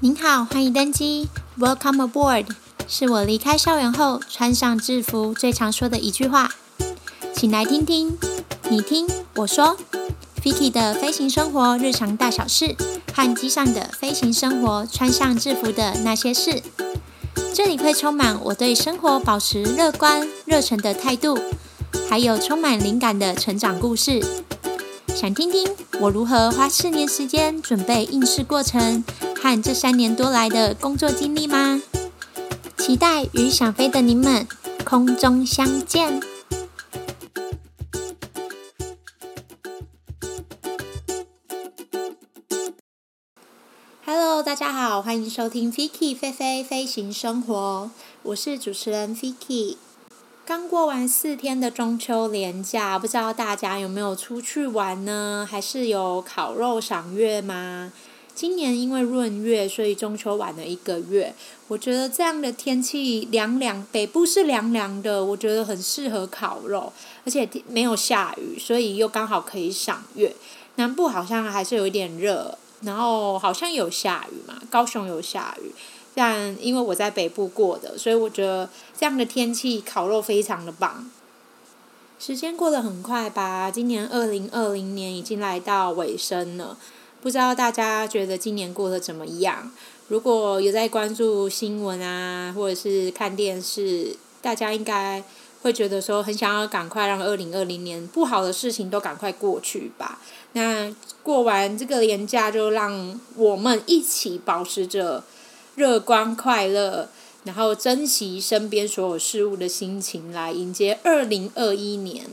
您好，欢迎登机，Welcome aboard，是我离开校园后穿上制服最常说的一句话。请来听听，你听我说，Vicky 的飞行生活日常大小事，和机上的飞行生活穿上制服的那些事。这里会充满我对生活保持乐观、热忱的态度，还有充满灵感的成长故事。想听听我如何花四年时间准备应试过程，和这三年多来的工作经历吗？期待与想飞的您们空中相见。Hello，大家好，欢迎收听 Vicky 飞飞飞行生活，我是主持人 Vicky。刚过完四天的中秋连假，不知道大家有没有出去玩呢？还是有烤肉赏月吗？今年因为闰月，所以中秋晚了一个月。我觉得这样的天气凉凉，北部是凉凉的，我觉得很适合烤肉，而且没有下雨，所以又刚好可以赏月。南部好像还是有一点热，然后好像有下雨嘛，高雄有下雨。但因为我在北部过的，所以我觉得这样的天气烤肉非常的棒。时间过得很快吧？今年二零二零年已经来到尾声了，不知道大家觉得今年过得怎么样？如果有在关注新闻啊，或者是看电视，大家应该会觉得说很想要赶快让二零二零年不好的事情都赶快过去吧。那过完这个年假，就让我们一起保持着。乐观快乐，然后珍惜身边所有事物的心情来迎接二零二一年。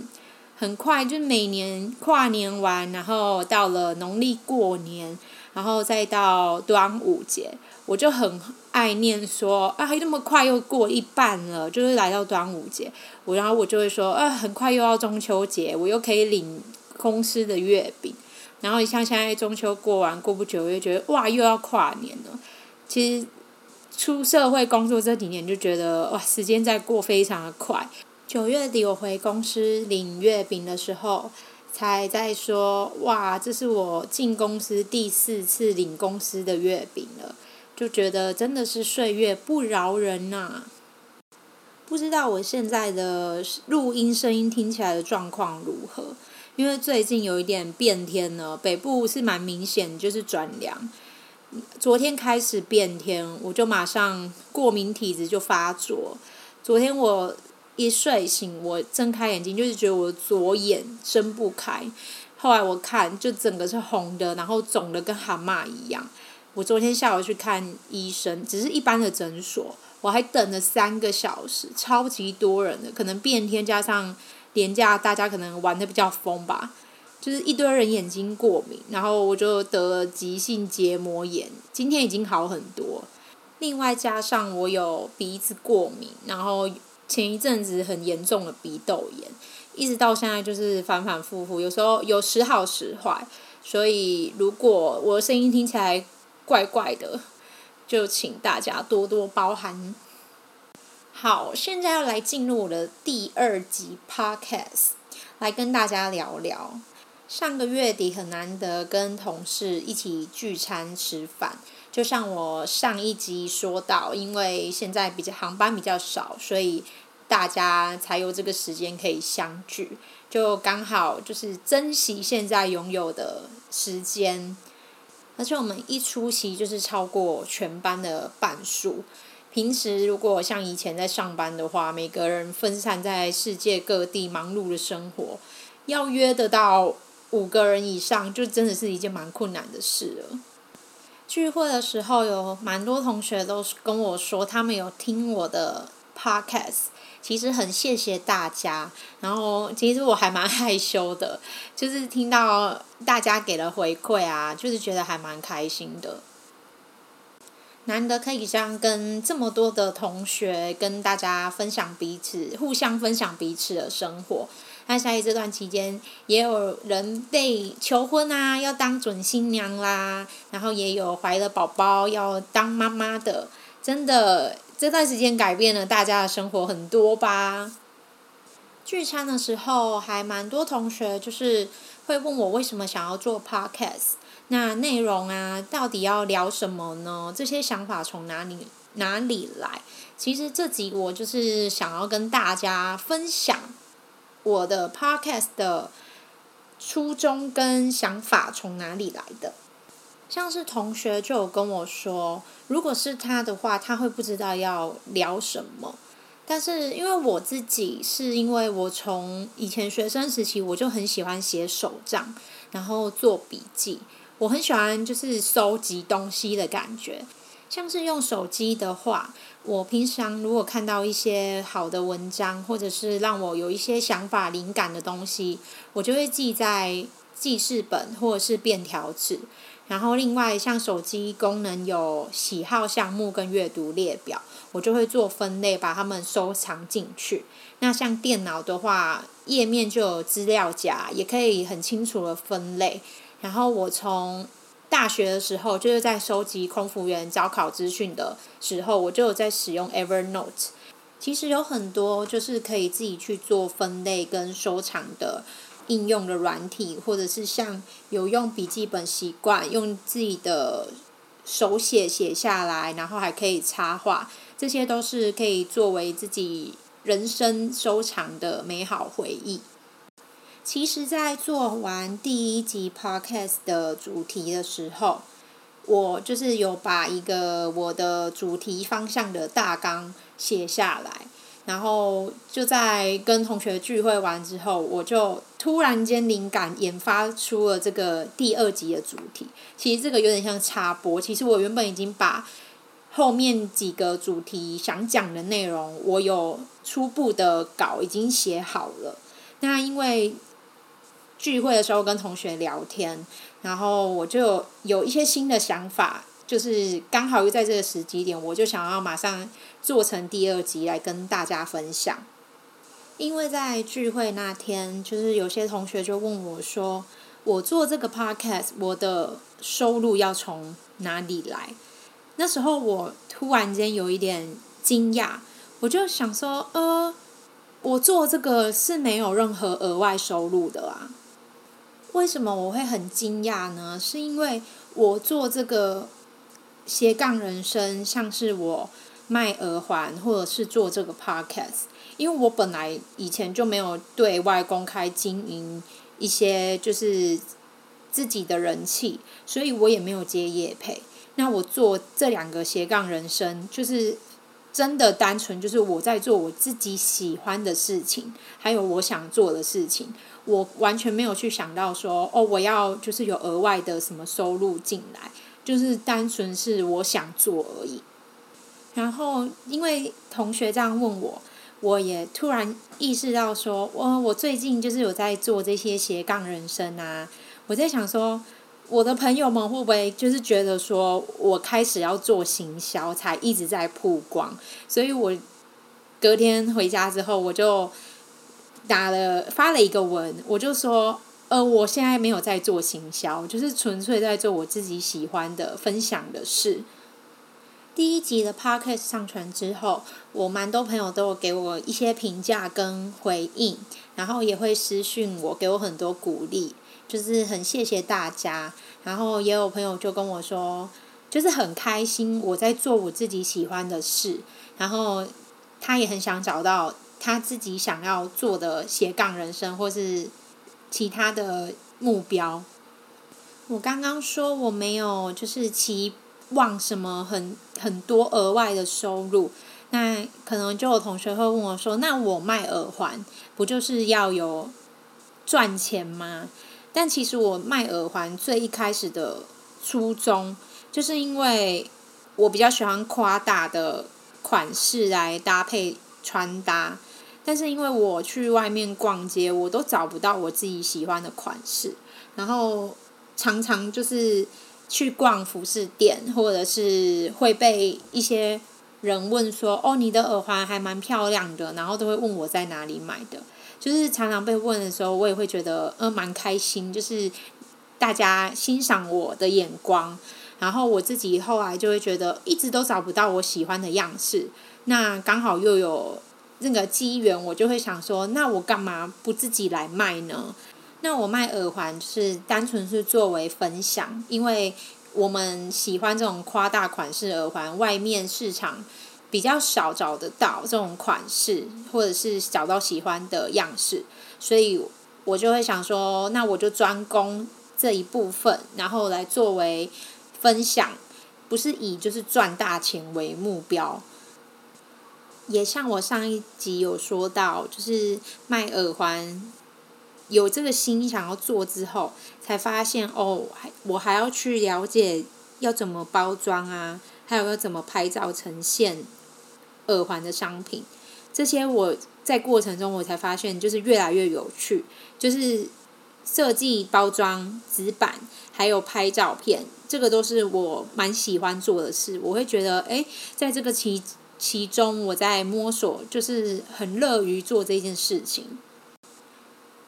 很快就每年跨年完，然后到了农历过年，然后再到端午节，我就很爱念说啊，还那么快又过一半了，就是来到端午节。我然后我就会说啊，很快又要中秋节，我又可以领公司的月饼。然后像现在中秋过完，过不久我就觉得哇，又要跨年了。其实出社会工作这几年，就觉得哇，时间在过非常的快。九月底我回公司领月饼的时候，才在说哇，这是我进公司第四次领公司的月饼了，就觉得真的是岁月不饶人呐、不知道我现在的录音声音听起来的状况如何？因为最近有一点变天了，北部是蛮明显，就是转凉。昨天开始变天，我就马上过敏体质就发作。昨天我一睡醒，我睁开眼睛就是觉得我的左眼睁不开。后来我看，就整个是红的，然后肿的跟蛤蟆一样。我昨天下午去看医生，只是一般的诊所，我还等了三个小时，超级多人的，可能变天加上连假，大家可能玩得比较疯吧。就是一堆人眼睛过敏，然后我就得了急性结膜炎。今天已经好很多，另外加上我有鼻子过敏，然后前一阵子很严重的鼻窦炎，一直到现在就是反反复复，有时候有时好时坏。所以如果我的声音听起来怪怪的，就请大家多多包涵。好，现在要来进入我的第二集 Podcast，来跟大家聊聊。上个月底很难得跟同事一起聚餐吃饭，就像我上一集说到，因为现在比较航班比较少，所以大家才有这个时间可以相聚，就刚好就是珍惜现在拥有的时间，而且我们一出席就是超过全班的半数。平时如果像以前在上班的话，每个人分散在世界各地忙碌的生活，要约得到。五个人以上就真的是一件蛮困难的事了。聚会的时候有蛮多同学都跟我说，他们有听我的 podcast，其实很谢谢大家。然后其实我还蛮害羞的，就是听到大家给了回馈啊，就是觉得还蛮开心的。难得可以这样跟这么多的同学跟大家分享彼此，互相分享彼此的生活。那在这段期间，也有人被求婚啊，要当准新娘啦，然后也有怀了宝宝要当妈妈的，真的这段时间改变了大家的生活很多吧。聚餐的时候，还蛮多同学就是会问我为什么想要做 podcast，那内容啊，到底要聊什么呢？这些想法从哪里哪里来？其实这集我就是想要跟大家分享我的 podcast 的初衷跟想法从哪里来的。像是同学就有跟我说，如果是他的话，他会不知道要聊什么。但是因为我自己是因为我从以前学生时期我就很喜欢写手账，然后做笔记。我很喜欢就是收集东西的感觉，像是用手机的话，我平常如果看到一些好的文章，或者是让我有一些想法、灵感的东西，我就会记在记事本或者是便条纸。然后另外像手机功能有喜好项目跟阅读列表，我就会做分类，把它们收藏进去。那像电脑的话，页面就有资料夹，也可以很清楚的分类。然后我从大学的时候，就是在收集空服员招考资讯的时候，我就有在使用 Evernote。其实有很多就是可以自己去做分类跟收藏的。应用的软体，或者是像有用笔记本习惯，用自己的手写写下来，然后还可以插画，这些都是可以作为自己人生收藏的美好回忆。其实，在做完第一集 Podcast 的主题的时候，我就是有把一个我的主题方向的大纲写下来。然后就在跟同学聚会完之后，我就突然间灵感研发出了这个第二集的主题。其实这个有点像插播。其实我原本已经把后面几个主题想讲的内容，我有初步的稿已经写好了。那因为聚会的时候跟同学聊天，然后我就有一些新的想法。就是刚好又在这个时机点，我就想要马上做成第二集来跟大家分享。因为在聚会那天，就是有些同学就问我说：“我做这个 podcast，我的收入要从哪里来？”那时候我突然间有一点惊讶，我就想说：“呃，我做这个是没有任何额外收入的啊。”为什么我会很惊讶呢？是因为我做这个。斜杠人生像是我卖耳环，或者是做这个 podcast，因为我本来以前就没有对外公开经营一些就是自己的人气，所以我也没有接业配。那我做这两个斜杠人生，就是真的单纯就是我在做我自己喜欢的事情，还有我想做的事情，我完全没有去想到说哦，我要就是有额外的什么收入进来。就是单纯是我想做而已，然后因为同学这样问我，我也突然意识到说，哦我最近就是有在做这些斜杠人生啊，我在想说，我的朋友们会不会就是觉得说我开始要做行销，才一直在曝光，所以我隔天回家之后，我就打了发了一个文，我就说。呃，我现在没有在做行销，就是纯粹在做我自己喜欢的分享的事。第一集的 podcast 上传之后，我蛮多朋友都有给我一些评价跟回应，然后也会私讯我，给我很多鼓励，就是很谢谢大家。然后也有朋友就跟我说，就是很开心我在做我自己喜欢的事，然后他也很想找到他自己想要做的斜杠人生，或是。其他的目标，我刚刚说我没有就是期望什么很很多额外的收入，那可能就有同学会问我说：“那我卖耳环不就是要有赚钱吗？”但其实我卖耳环最一开始的初衷，就是因为我比较喜欢夸大的款式来搭配穿搭。但是因为我去外面逛街，我都找不到我自己喜欢的款式，然后常常就是去逛服饰店，或者是会被一些人问说：“哦，你的耳环还蛮漂亮的。”然后都会问我在哪里买的。就是常常被问的时候，我也会觉得呃蛮开心，就是大家欣赏我的眼光。然后我自己后来就会觉得一直都找不到我喜欢的样式，那刚好又有。那个机缘，我就会想说，那我干嘛不自己来卖呢？那我卖耳环就是单纯是作为分享，因为我们喜欢这种夸大款式耳环，外面市场比较少找得到这种款式，或者是找到喜欢的样式，所以我就会想说，那我就专攻这一部分，然后来作为分享，不是以就是赚大钱为目标。也像我上一集有说到，就是卖耳环，有这个心想要做之后，才发现哦，还我还要去了解要怎么包装啊，还有要怎么拍照呈现耳环的商品，这些我在过程中我才发现，就是越来越有趣，就是设计包装纸板，还有拍照片，这个都是我蛮喜欢做的事。我会觉得，哎，在这个期。其中我在摸索，就是很乐于做这件事情。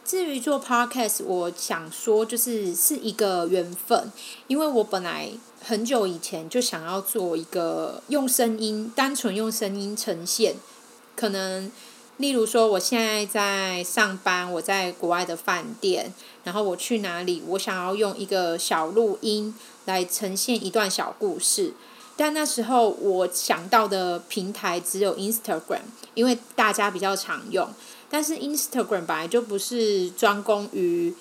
至于做 podcast，我想说就是是一个缘分，因为我本来很久以前就想要做一个用声音，单纯用声音呈现。可能例如说，我现在在上班，我在国外的饭店，然后我去哪里，我想要用一个小录音来呈现一段小故事。但那时候我想到的平台只有 Instagram，因为大家比较常用。但是 Instagram 本来就不是专攻于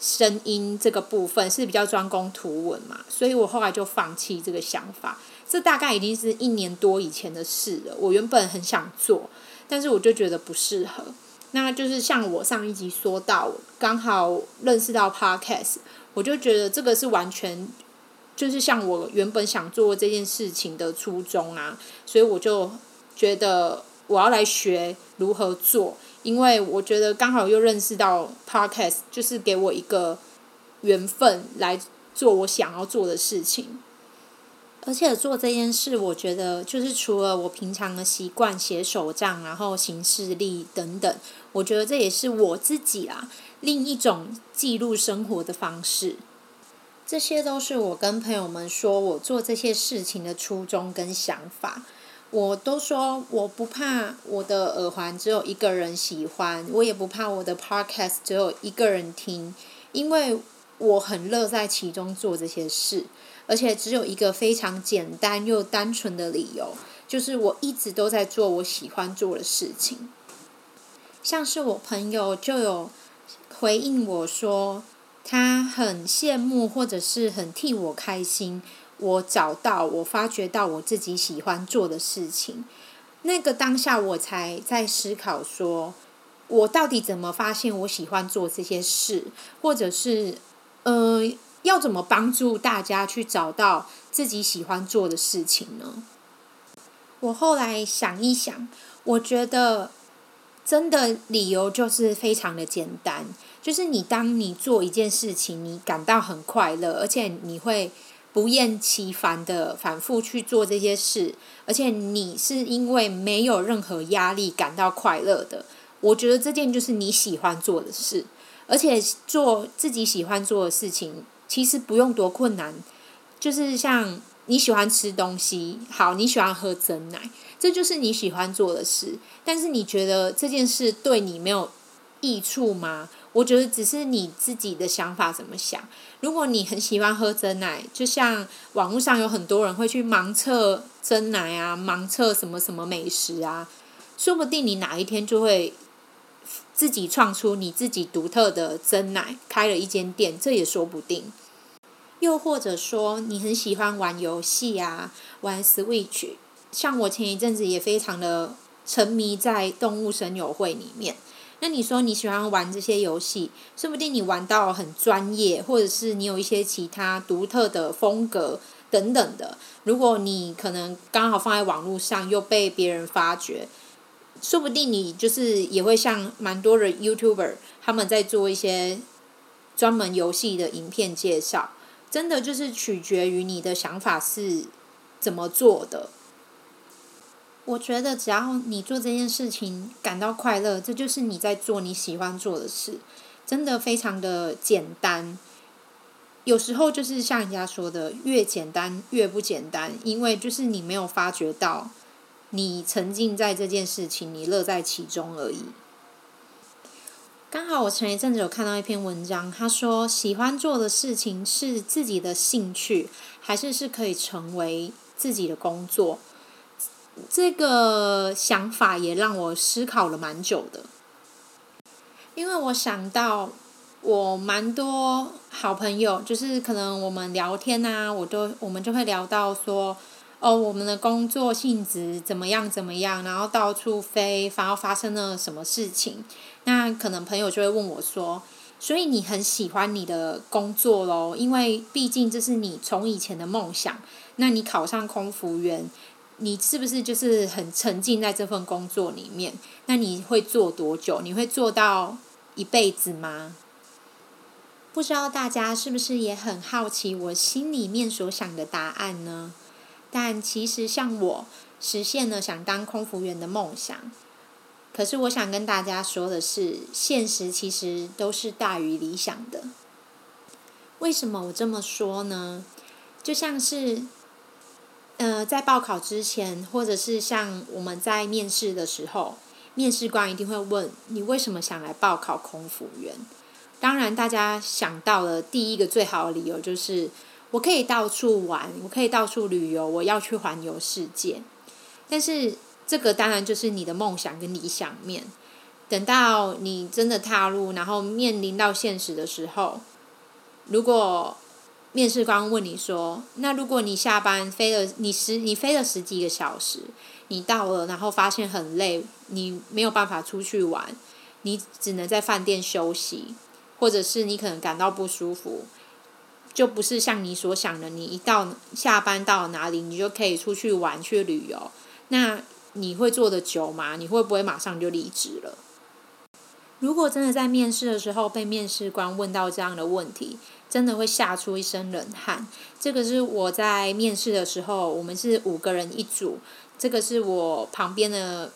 声音这个部分，是比较专攻图文嘛，所以我后来就放弃这个想法。这大概已经是一年多以前的事了。我原本很想做，但是我就觉得不适合。那就是像我上一集说到，刚好认识到 Podcast，我就觉得这个是完全。就是像我原本想做这件事情的初衷啊，所以我就觉得我要来学如何做，因为我觉得刚好又认识到 Podcast，就是给我一个缘分来做我想要做的事情。而且做这件事，我觉得就是除了我平常的习惯写手账，然后行事历等等，我觉得这也是我自己啦，另一种记录生活的方式。这些都是我跟朋友们说我做这些事情的初衷跟想法。我都说我不怕我的耳环只有一个人喜欢，我也不怕我的 podcast 只有一个人听，因为我很乐在其中做这些事，而且只有一个非常简单又单纯的理由，就是我一直都在做我喜欢做的事情。像是我朋友就有回应我说。他很羡慕，或者是很替我开心。我找到，我发觉到我自己喜欢做的事情。那个当下，我才在思考说，我到底怎么发现我喜欢做这些事，或者是，呃，要怎么帮助大家去找到自己喜欢做的事情呢？我后来想一想，我觉得真的理由就是非常的简单。就是你，当你做一件事情，你感到很快乐，而且你会不厌其烦的反复去做这些事，而且你是因为没有任何压力感到快乐的。我觉得这件就是你喜欢做的事，而且做自己喜欢做的事情，其实不用多困难。就是像你喜欢吃东西，好，你喜欢喝珍奶，这就是你喜欢做的事。但是你觉得这件事对你没有益处吗？我觉得只是你自己的想法怎么想。如果你很喜欢喝真奶，就像网络上有很多人会去盲测真奶啊，盲测什么什么美食啊，说不定你哪一天就会自己创出你自己独特的真奶，开了一间店，这也说不定。又或者说你很喜欢玩游戏啊，玩 Switch，像我前一阵子也非常的沉迷在动物神友会里面。那你说你喜欢玩这些游戏，说不定你玩到很专业，或者是你有一些其他独特的风格等等的。如果你可能刚好放在网络上又被别人发掘，说不定你就是也会像蛮多的 YouTuber 他们在做一些专门游戏的影片介绍。真的就是取决于你的想法是怎么做的。我觉得只要你做这件事情感到快乐，这就是你在做你喜欢做的事，真的非常的简单。有时候就是像人家说的，越简单越不简单，因为就是你没有发觉到，你沉浸在这件事情，你乐在其中而已。刚好我前一阵子有看到一篇文章，他说喜欢做的事情是自己的兴趣，还是是可以成为自己的工作？这个想法也让我思考了蛮久的，因为我想到我蛮多好朋友，就是可能我们聊天啊，我都我们就会聊到说。哦，我们的工作性质怎么样？怎么样？然后到处飞，然后发生了什么事情？那可能朋友就会问我说：“所以你很喜欢你的工作咯？因为毕竟这是你从以前的梦想。那你考上空服员，你是不是就是很沉浸在这份工作里面？那你会做多久？你会做到一辈子吗？”不知道大家是不是也很好奇我心里面所想的答案呢？但其实，像我实现了想当空服员的梦想，可是我想跟大家说的是，现实其实都是大于理想的。为什么我这么说呢？就像是，呃，在报考之前，或者是像我们在面试的时候，面试官一定会问你为什么想来报考空服员。当然，大家想到了第一个最好的理由就是。我可以到处玩，我可以到处旅游，我要去环游世界。但是这个当然就是你的梦想跟理想面。等到你真的踏入，然后面临到现实的时候，如果面试官问你说：“那如果你下班飞了，你十你飞了十几个小时，你到了，然后发现很累，你没有办法出去玩，你只能在饭店休息，或者是你可能感到不舒服。”就不是像你所想的，你一到下班到哪里，你就可以出去玩去旅游。那你会做得久吗？你会不会马上就离职了？如果真的在面试的时候被面试官问到这样的问题，真的会吓出一身冷汗。这个是我在面试的时候，我们是五个人一组，这个是我旁边的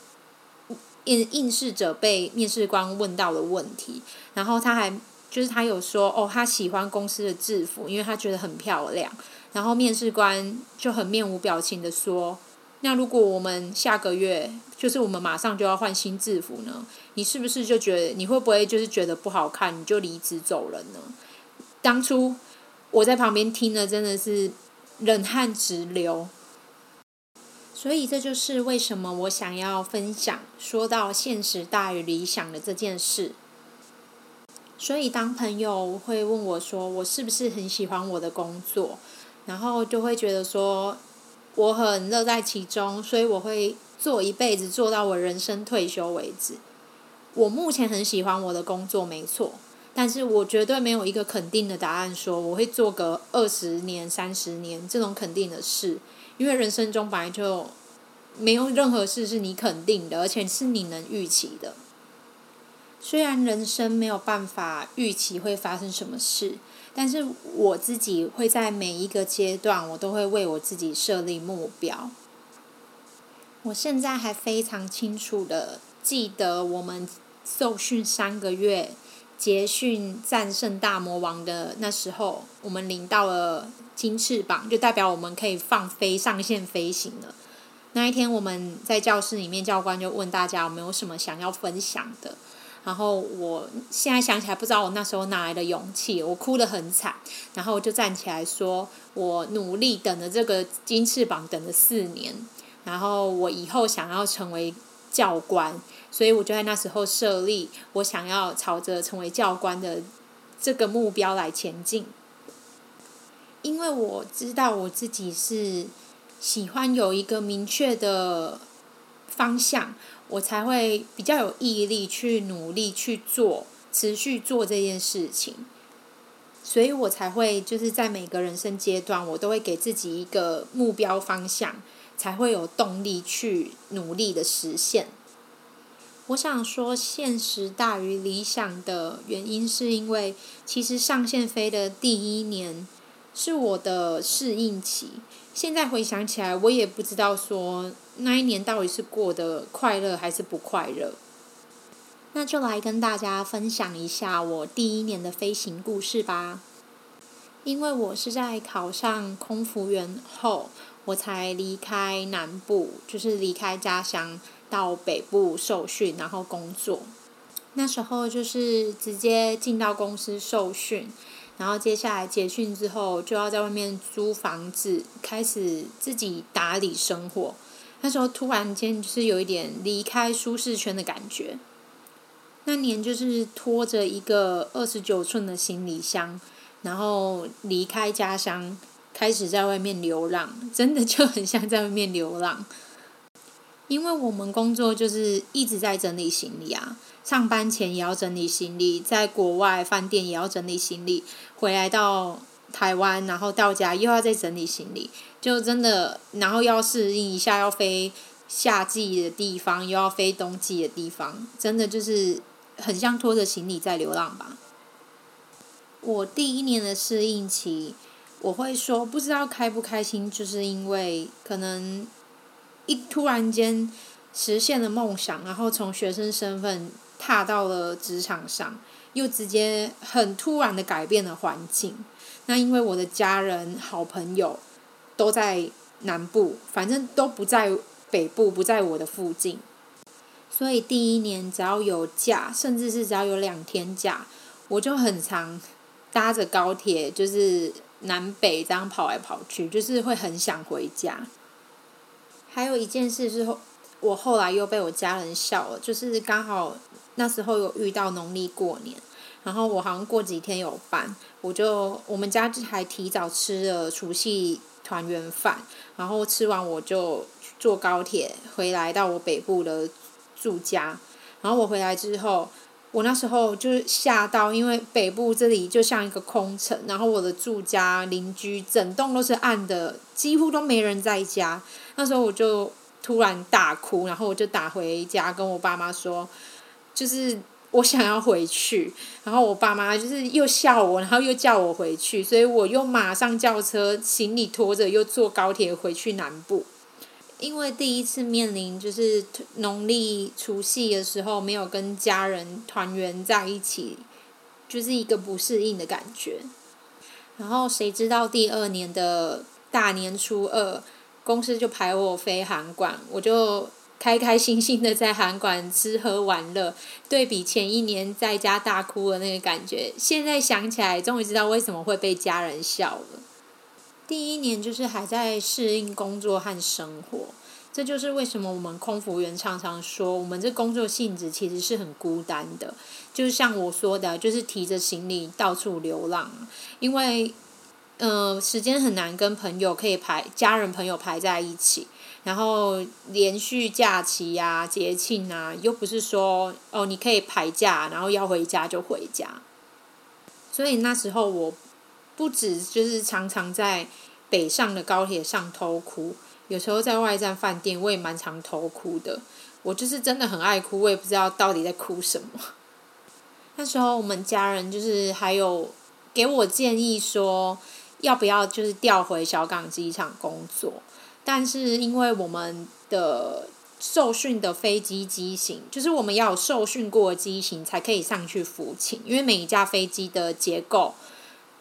应应试者被面试官问到的问题，然后他还。就是他有说哦，他喜欢公司的制服，因为他觉得很漂亮。然后面试官就很面无表情的说：“那如果我们下个月，就是我们马上就要换新制服呢？你是不是就觉得你会不会就是觉得不好看，你就离职走人呢？”当初我在旁边听了，真的是冷汗直流。所以这就是为什么我想要分享，说到现实大于理想的这件事。所以，当朋友会问我说：“我是不是很喜欢我的工作？”然后就会觉得说：“我很乐在其中，所以我会做一辈子，做到我人生退休为止。”我目前很喜欢我的工作，没错，但是我绝对没有一个肯定的答案，说我会做个二十年、三十年这种肯定的事，因为人生中本来就没有任何事是你肯定的，而且是你能预期的。虽然人生没有办法预期会发生什么事，但是我自己会在每一个阶段，我都会为我自己设立目标。我现在还非常清楚的记得，我们受训三个月，结训战胜大魔王的那时候，我们领到了金翅膀，就代表我们可以放飞上线飞行了。那一天我们在教室里面，教官就问大家有没有什么想要分享的。然后我现在想起来，不知道我那时候哪来的勇气，我哭得很惨，然后就站起来说：“我努力等了这个金翅膀，等了四年，然后我以后想要成为教官，所以我就在那时候设立我想要朝着成为教官的这个目标来前进，因为我知道我自己是喜欢有一个明确的方向。”我才会比较有毅力去努力去做，持续做这件事情，所以我才会就是在每个人生阶段，我都会给自己一个目标方向，才会有动力去努力的实现。我想说，现实大于理想的原因，是因为其实上线飞的第一年是我的适应期。现在回想起来，我也不知道说那一年到底是过得快乐还是不快乐。那就来跟大家分享一下我第一年的飞行故事吧。因为我是在考上空服员后，我才离开南部，就是离开家乡到北部受训，然后工作。那时候就是直接进到公司受训，然后接下来结训之后就要在外面租房子，开始自己打理生活。那时候突然间就是有一点离开舒适圈的感觉。那年就是拖着一个二十九寸的行李箱，然后离开家乡，开始在外面流浪，真的就很像在外面流浪。因为我们工作就是一直在整理行李啊，上班前也要整理行李，在国外饭店也要整理行李，回来到台湾，然后到家又要再整理行李，就真的，然后要适应一下要飞夏季的地方，又要飞冬季的地方，真的就是。很像拖着行李在流浪吧。我第一年的适应期，我会说不知道开不开心，就是因为可能突然间实现了梦想，然后从学生身份踏到了职场上，又直接很突然的改变了环境。那因为我的家人、好朋友都在南部，反正都不在北部，不在我的附近。所以第一年只要有假，甚至是只要有两天假，我就很常搭着高铁，就是南北这样跑来跑去，就是会很想回家。还有一件事是，我后来又被我家人笑了，就是刚好那时候有遇到农历过年，然后我好像过几天有班，我就我们家还提早吃了除夕团圆饭，然后吃完我就坐高铁回来到我北部的。住家，然后我回来之后，我那时候就是吓到，因为北部这里就像一个空城，然后我的住家邻居整栋都是暗的，几乎都没人在家。那时候我就突然大哭，然后我就打回家跟我爸妈说，就是我想要回去，然后我爸妈就是又笑我，然后又叫我回去，所以我又马上叫车，行李拖着又坐高铁回去南部。因为第一次面临就是农历除夕的时候没有跟家人团圆在一起，就是一个不适应的感觉。然后谁知道第二年的大年初二，公司就派我飞函馆，我就开开心心的在函馆吃喝玩乐。对比前一年在家大哭的那个感觉，现在想起来终于知道为什么会被家人笑了。第一年就是还在适应工作和生活，这就是为什么我们空服员常常说，我们这工作性质其实是很孤单的。就像我说的，就是提着行李到处流浪，因为，呃，时间很难跟朋友可以排，家人朋友排在一起，然后连续假期呀、啊、节庆啊，又不是说哦你可以排假，然后要回家就回家，所以那时候我。不止就是常常在北上的高铁上偷哭，有时候在外站饭店我也蛮常偷哭的。我就是真的很爱哭，我也不知道到底在哭什么。那时候我们家人就是还有给我建议说，要不要就是调回小港机场工作，但是因为我们的受训的飞机机型，就是我们要有受训过的机型才可以上去服勤，因为每一架飞机的结构。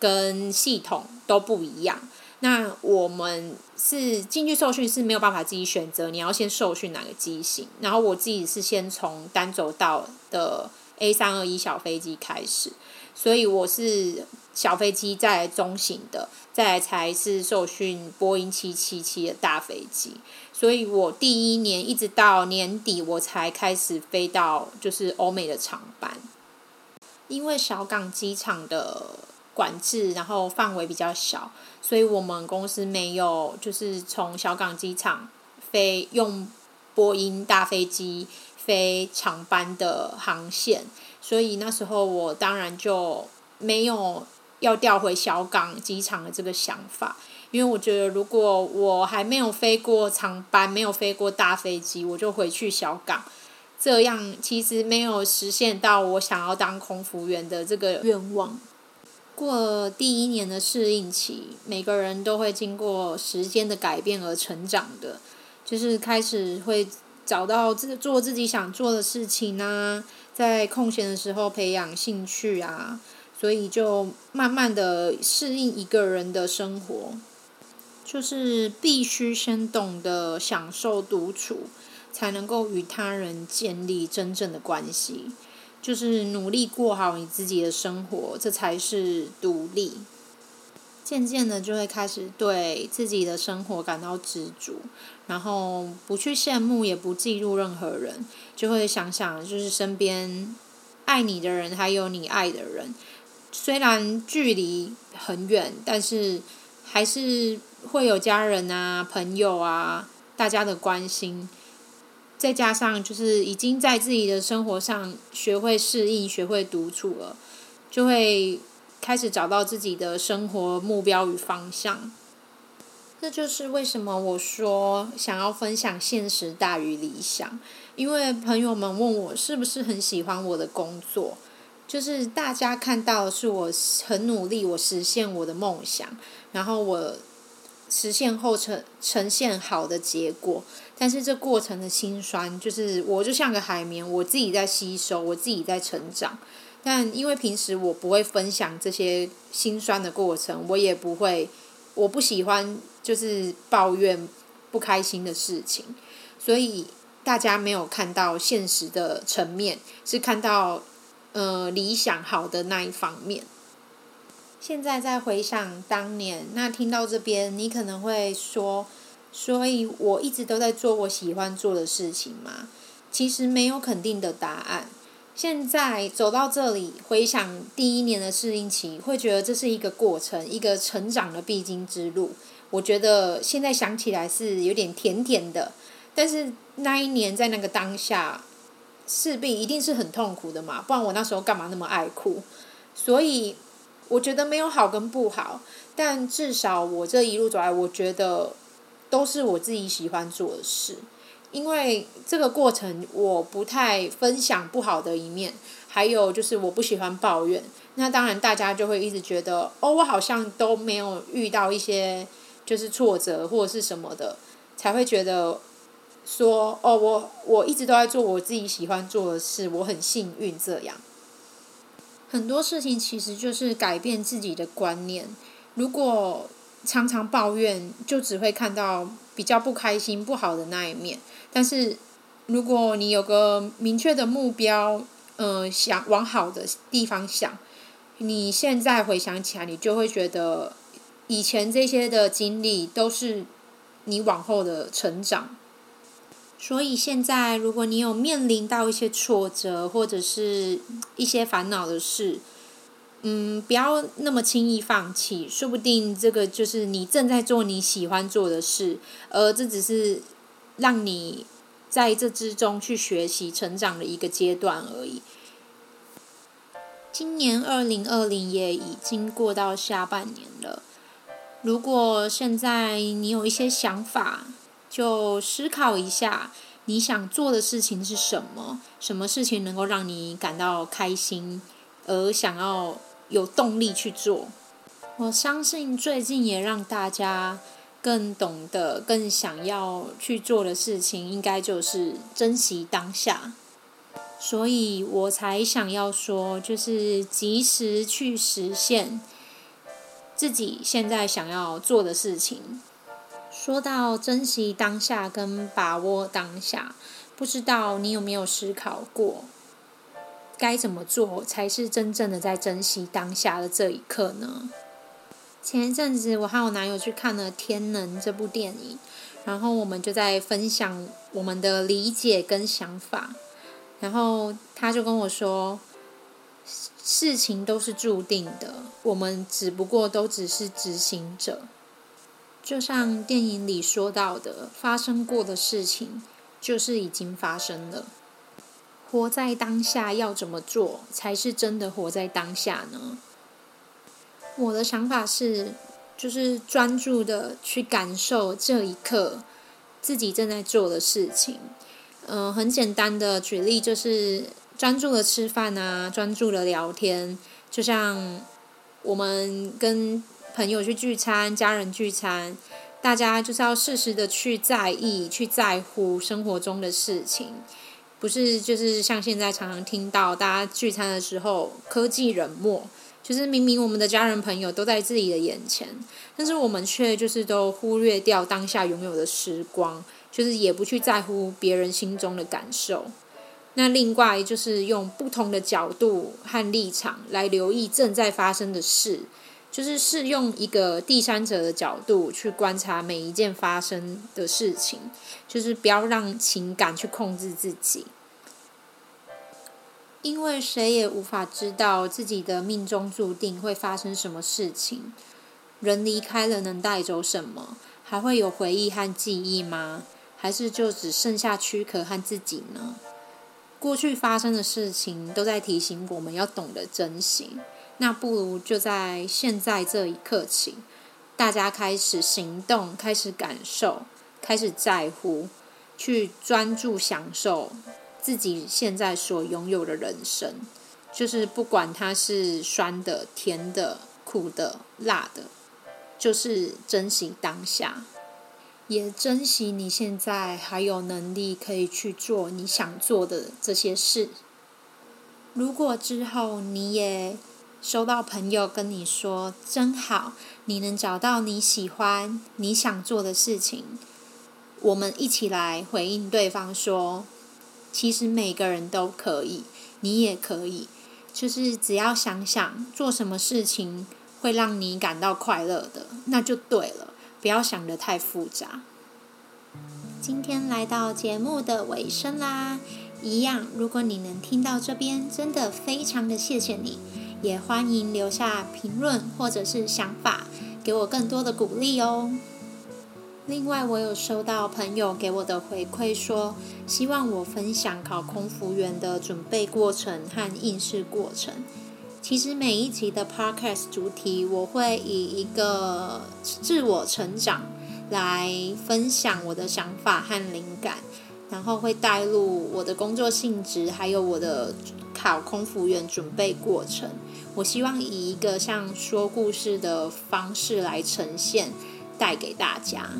跟系统都不一样。那我们是进去受训是没有办法自己选择，你要先受训哪个机型。然后我自己是先从单走道的 A 三二一小飞机开始，所以我是小飞机，再来中型的，再来才是受训波音七七七的大飞机。所以我第一年一直到年底，我才开始飞到就是欧美的长班，因为小港机场的。管制，然后范围比较小，所以我们公司没有就是从小港机场飞用波音大飞机飞长班的航线，所以那时候我当然就没有要调回小港机场的这个想法，因为我觉得如果我还没有飞过长班，没有飞过大飞机，我就回去小港，这样其实没有实现到我想要当空服员的这个愿望。过第一年的适应期，每个人都会经过时间的改变而成长的，就是开始会找到自做自己想做的事情啊，在空闲的时候培养兴趣啊，所以就慢慢的适应一个人的生活，就是必须先懂得享受独处，才能够与他人建立真正的关系。就是努力过好你自己的生活，这才是独立。渐渐的就会开始对自己的生活感到知足，然后不去羡慕，也不嫉妒任何人，就会想想就是身边爱你的人，还有你爱的人，虽然距离很远，但是还是会有家人啊、朋友啊，大家的关心，再加上就是已经在自己的生活上学会适应、学会独处了，就会。开始找到自己的生活目标与方向，这就是为什么我说想要分享现实大于理想。因为朋友们问我是不是很喜欢我的工作，就是大家看到的是我很努力，我实现我的梦想，然后我实现后呈呈现好的结果。但是这过程的辛酸，就是我就像个海绵，我自己在吸收，我自己在成长。但因为平时我不会分享这些辛酸的过程，我也不会，我不喜欢就是抱怨不开心的事情，所以大家没有看到现实的层面，是看到呃理想好的那一方面。现在再回想当年，那听到这边，你可能会说，所以我一直都在做我喜欢做的事情吗？其实没有肯定的答案。现在走到这里，回想第一年的适应期，会觉得这是一个过程，一个成长的必经之路。我觉得现在想起来是有点甜甜的，但是那一年在那个当下，势必一定是很痛苦的嘛，不然我那时候干嘛那么爱哭？所以我觉得没有好跟不好，但至少我这一路走来，我觉得都是我自己喜欢做的事。因为这个过程，我不太分享不好的一面，还有就是我不喜欢抱怨。那当然，大家就会一直觉得，哦，我好像都没有遇到一些就是挫折或者是什么的，才会觉得说，哦，我我一直都在做我自己喜欢做的事，我很幸运这样。很多事情其实就是改变自己的观念。如果常常抱怨，就只会看到比较不开心、不好的那一面。但是，如果你有个明确的目标，嗯、想往好的地方想，你现在回想起来，你就会觉得以前这些的经历都是你往后的成长。所以现在，如果你有面临到一些挫折或者是一些烦恼的事，嗯，不要那么轻易放弃，说不定这个就是你正在做你喜欢做的事，而这只是。让你在这之中去学习成长的一个阶段而已。今年二零二零也已经过到下半年了。如果现在你有一些想法，就思考一下你想做的事情是什么？什么事情能够让你感到开心，而想要有动力去做？我相信最近也让大家。更懂得、更想要去做的事情，应该就是珍惜当下。所以我才想要说，就是及时去实现自己现在想要做的事情。说到珍惜当下跟把握当下，不知道你有没有思考过，该怎么做才是真正的在珍惜当下的这一刻呢？前一阵子，我和我男友去看了《天能》这部电影，然后我们就在分享我们的理解跟想法。然后他就跟我说：“事情都是注定的，我们只不过都只是执行者。就像电影里说到的，发生过的事情就是已经发生了。活在当下，要怎么做才是真的活在当下呢？”我的想法是，就是专注的去感受这一刻自己正在做的事情。嗯、很简单的举例就是专注的吃饭啊，专注的聊天。就像我们跟朋友去聚餐、家人聚餐，大家就是要适时的去在意、去在乎生活中的事情，不是就是像现在常常听到大家聚餐的时候科技冷漠。就是明明我们的家人朋友都在自己的眼前，但是我们却就是都忽略掉当下拥有的时光，就是也不去在乎别人心中的感受。那另外就是用不同的角度和立场来留意正在发生的事，就是是用一个第三者的角度去观察每一件发生的事情，就是不要让情感去控制自己，因为谁也无法知道自己的命中注定会发生什么事情。人离开了能带走什么？还会有回忆和记忆吗？还是就只剩下躯壳和自己呢？过去发生的事情都在提醒我们要懂得珍惜，那不如就在现在这一刻起，大家开始行动，开始感受，开始在乎，去专注享受自己现在所拥有的人生，就是不管它是酸的、甜的、苦的、辣的，就是珍惜当下。也珍惜你现在还有能力可以去做你想做的这些事。如果之后你也收到朋友跟你说“真好”，你能找到你喜欢、你想做的事情，我们一起来回应对方说：“其实每个人都可以，你也可以，就是只要想想做什么事情会让你感到快乐的，那就对了。”不要想得太复杂。今天来到节目的尾声啦，一样，如果你能听到这边，真的非常的谢谢你，也欢迎留下评论或者是想法，给我更多的鼓励哦。另外，我有收到朋友给我的回馈说，希望我分享考空服员的准备过程和应试过程。其实每一集的 podcast 主题，我会以一个自我成长来分享我的想法和灵感，然后会带入我的工作性质，还有我的考空服员准备过程。我希望以一个像说故事的方式来呈现，带给大家。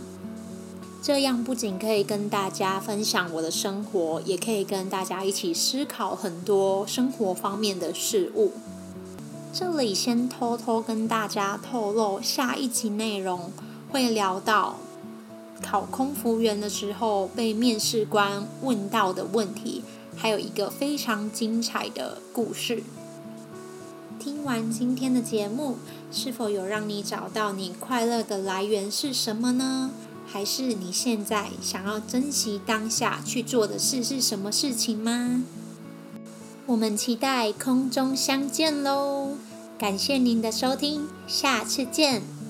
这样不仅可以跟大家分享我的生活，也可以跟大家一起思考很多生活方面的事物。这里先偷偷跟大家透露，下一集内容会聊到考空服员的时候被面试官问到的问题，还有一个非常精彩的故事。听完今天的节目，是否有让你找到你快乐的来源是什么呢？还是你现在想要珍惜当下去做的事是什么事情吗？我们期待空中相见喽！感谢您的收听，下次见。